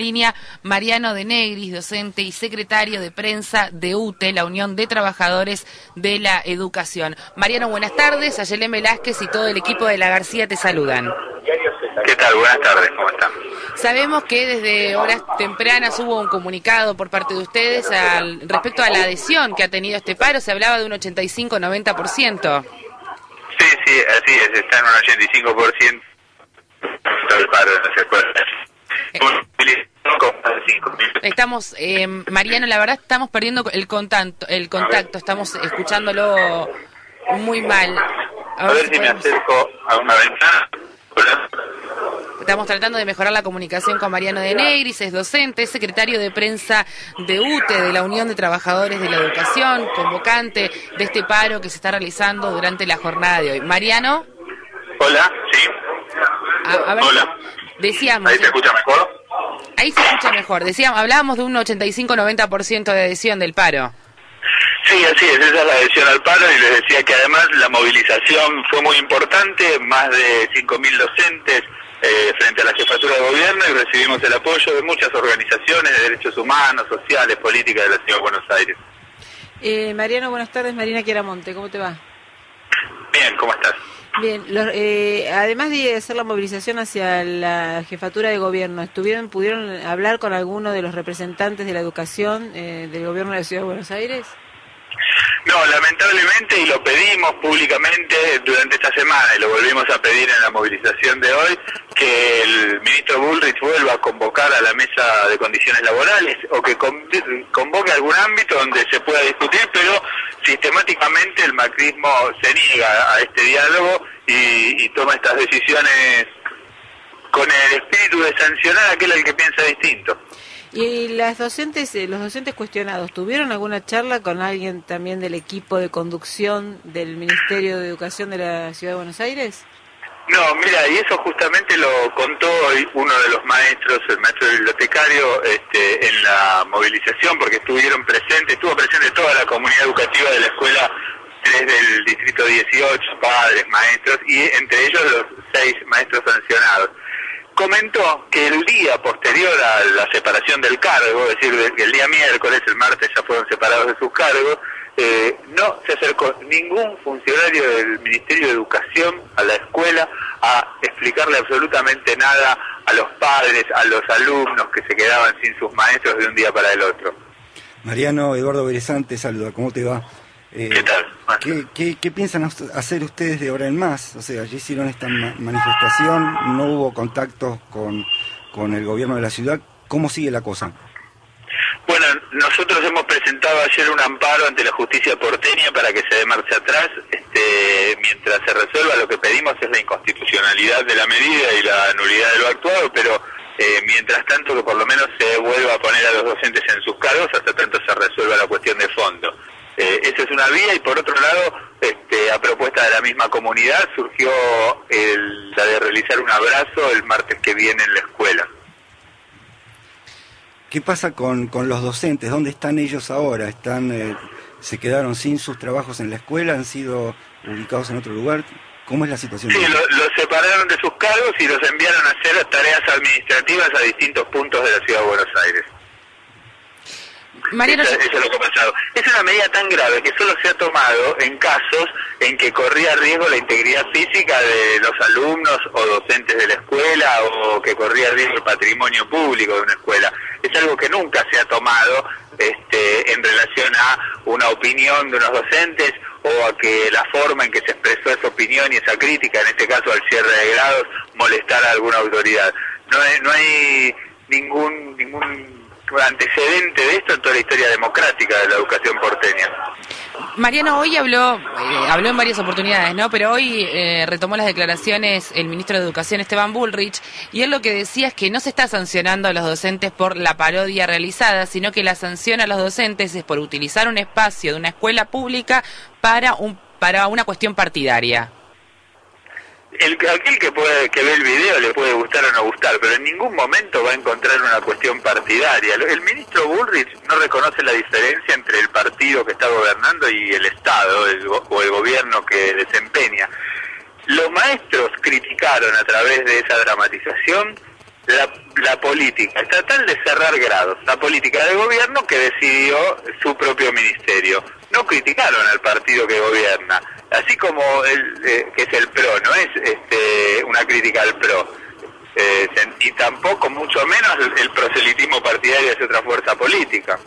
Línea Mariano de Negris, docente y secretario de prensa de UTE, la Unión de Trabajadores de la Educación. Mariano, buenas tardes. Ayelén Velázquez y todo el equipo de La García te saludan. ¿Qué tal? Buenas tardes, ¿cómo están? Sabemos que desde horas tempranas hubo un comunicado por parte de ustedes al, respecto a la adhesión que ha tenido este paro. Se hablaba de un 85-90%. Sí, sí, así es, está en un 85% del paro en las escuelas. Estamos, eh, Mariano, la verdad estamos perdiendo el contacto, el contacto, estamos escuchándolo muy mal. A, ver, si, me acerco a una ventana. Estamos tratando de mejorar la comunicación con Mariano de Negris, es docente, es secretario de prensa de UTE, de la Unión de Trabajadores de la Educación, convocante de este paro que se está realizando durante la jornada de hoy. Mariano. Hola, sí. Hola. Decíamos. ¿Ahí se escucha mejor? Ahí se escucha mejor. Decíamos, hablábamos de un 85-90% de adhesión del paro. Sí, así es, esa es la adhesión al paro y les decía que además la movilización fue muy importante, más de 5.000 docentes eh, frente a la jefatura de gobierno y recibimos el apoyo de muchas organizaciones de derechos humanos, sociales, políticas de la Ciudad de Buenos Aires. Eh, Mariano, buenas tardes. Marina Quieramonte, ¿cómo te va? Bien, ¿cómo estás? Bien, eh, además de hacer la movilización hacia la jefatura de gobierno, ¿estuvieron, pudieron hablar con alguno de los representantes de la educación eh, del gobierno de la Ciudad de Buenos Aires? No, lamentablemente, y lo pedimos públicamente durante esta semana, y lo volvimos a pedir en la movilización de hoy, que el ministro Bullrich vuelva a convocar a la mesa de condiciones laborales o que convoque algún ámbito donde se pueda discutir, pero sistemáticamente el macrismo se niega a este diálogo y, toma estas decisiones con el espíritu de sancionar a aquel al que piensa distinto. ¿Y las docentes, eh, los docentes cuestionados, tuvieron alguna charla con alguien también del equipo de conducción del Ministerio de Educación de la Ciudad de Buenos Aires? No, mira, y eso justamente lo contó uno de los maestros, el maestro bibliotecario, este, en la movilización, porque estuvieron presentes, estuvo presente toda la comunidad educativa de la escuela 3 del distrito 18, padres, maestros, y entre ellos los seis maestros sancionados. Comentó que el día posterior a la separación del cargo, es decir, que el día miércoles, el martes ya fueron separados de sus cargos, eh, no se acercó ningún funcionario del Ministerio de Educación a la escuela a explicarle absolutamente nada a los padres, a los alumnos que se quedaban sin sus maestros de un día para el otro. Mariano, Eduardo Berezante, saluda, ¿cómo te va? Eh, ¿Qué tal? ¿Qué, piensan hacer ustedes de ahora en más? O sea, allí hicieron esta manifestación, no hubo contactos con, con el gobierno de la ciudad. ¿Cómo sigue la cosa? Bueno, nosotros hemos presentado ayer un amparo ante la justicia porteña para que se dé marcha atrás. Este, mientras se resuelva, lo que pedimos es la inconstitucionalidad de la medida y la nulidad de lo actuado, pero eh, mientras tanto que por lo menos se vuelva a poner a los docentes en sus cargos hasta tanto se resuelva la cuestión de fondo. Eh, esa es una vía y por otro lado, este, a propuesta de la misma comunidad, surgió la de realizar un abrazo el martes que viene en la escuela. ¿Qué pasa con, con los docentes? ¿Dónde están ellos ahora? ¿Están, eh, ¿Se quedaron sin sus trabajos en la escuela? ¿Han sido ubicados en otro lugar? ¿Cómo es la situación? Sí, los separaron de sus cargos y los enviaron a hacer tareas administrativas a distintos puntos de la ciudad de Buenos Aires. Mariano... Eso, es lo que ha pasado. Es una medida tan grave que solo se ha tomado en casos en que corría riesgo la integridad física de los alumnos o docentes de la escuela o que corría riesgo el patrimonio público de una escuela. Es algo que nunca se ha tomado este, en relación a una opinión de unos docentes o a que la forma en que se expresó esa opinión y esa crítica, en este caso al cierre de grados, molestara a alguna autoridad. No hay, no hay ningún ningún antecedente de esto en toda la historia democrática de la educación porteña. Mariano hoy habló, eh, habló en varias oportunidades, ¿no? Pero hoy eh, retomó las declaraciones el ministro de Educación Esteban Bullrich y él lo que decía es que no se está sancionando a los docentes por la parodia realizada, sino que la sanción a los docentes es por utilizar un espacio de una escuela pública para un para una cuestión partidaria el, aquel que puede que ve el video le puede gustar o no gustar, pero en ningún momento va a encontrar una cuestión partidaria. El ministro Bullrich no reconoce la diferencia entre el partido que está gobernando y el Estado o el gobierno que desempeña. Los maestros criticaron a través de esa dramatización la, la política estatal de cerrar grados, la política del gobierno que decidió su propio ministerio. No criticaron al partido que gobierna así como el, eh, que es el PRO, no es este, una crítica al PRO, eh, y tampoco, mucho menos, el proselitismo partidario de otra fuerza política.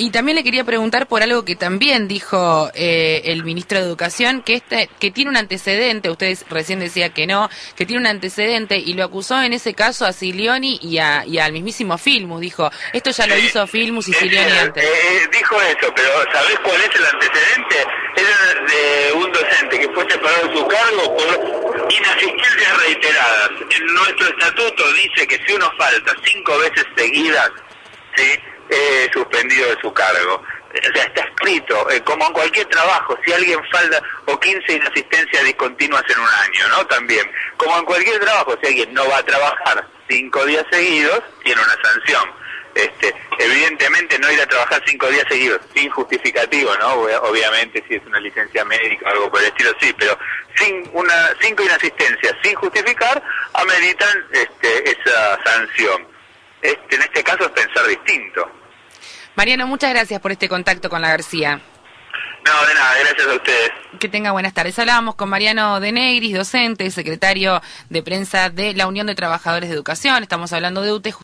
Y también le quería preguntar por algo que también dijo eh, el ministro de Educación, que este, que tiene un antecedente, ustedes recién decía que no, que tiene un antecedente y lo acusó en ese caso a Silioni y, a, y al mismísimo Filmus. Dijo, esto ya lo hizo Filmus y Silioni antes. Eh, dijo eso, pero ¿sabés cuál es el antecedente? Era de un docente que fue separado de su cargo por inasistencias reiteradas. En nuestro estatuto dice que si uno falta cinco veces seguidas, ¿sí? Eh, suspendido de su cargo. O sea, está escrito, eh, como en cualquier trabajo, si alguien falta, o 15 inasistencias discontinuas en un año, ¿no? También, como en cualquier trabajo, si alguien no va a trabajar cinco días seguidos, tiene una sanción. Este, evidentemente no ir a trabajar cinco días seguidos, sin justificativo, ¿no? Obviamente si es una licencia médica o algo por el estilo, sí, pero sin una cinco inasistencias, sin justificar, ameritan este, esa sanción. Este, en este caso es pensar distinto. Mariano, muchas gracias por este contacto con la García. No, de nada, gracias a ustedes. Que tenga buenas tardes. Hablábamos con Mariano de Negris, docente, secretario de prensa de la Unión de Trabajadores de Educación. Estamos hablando de UTE.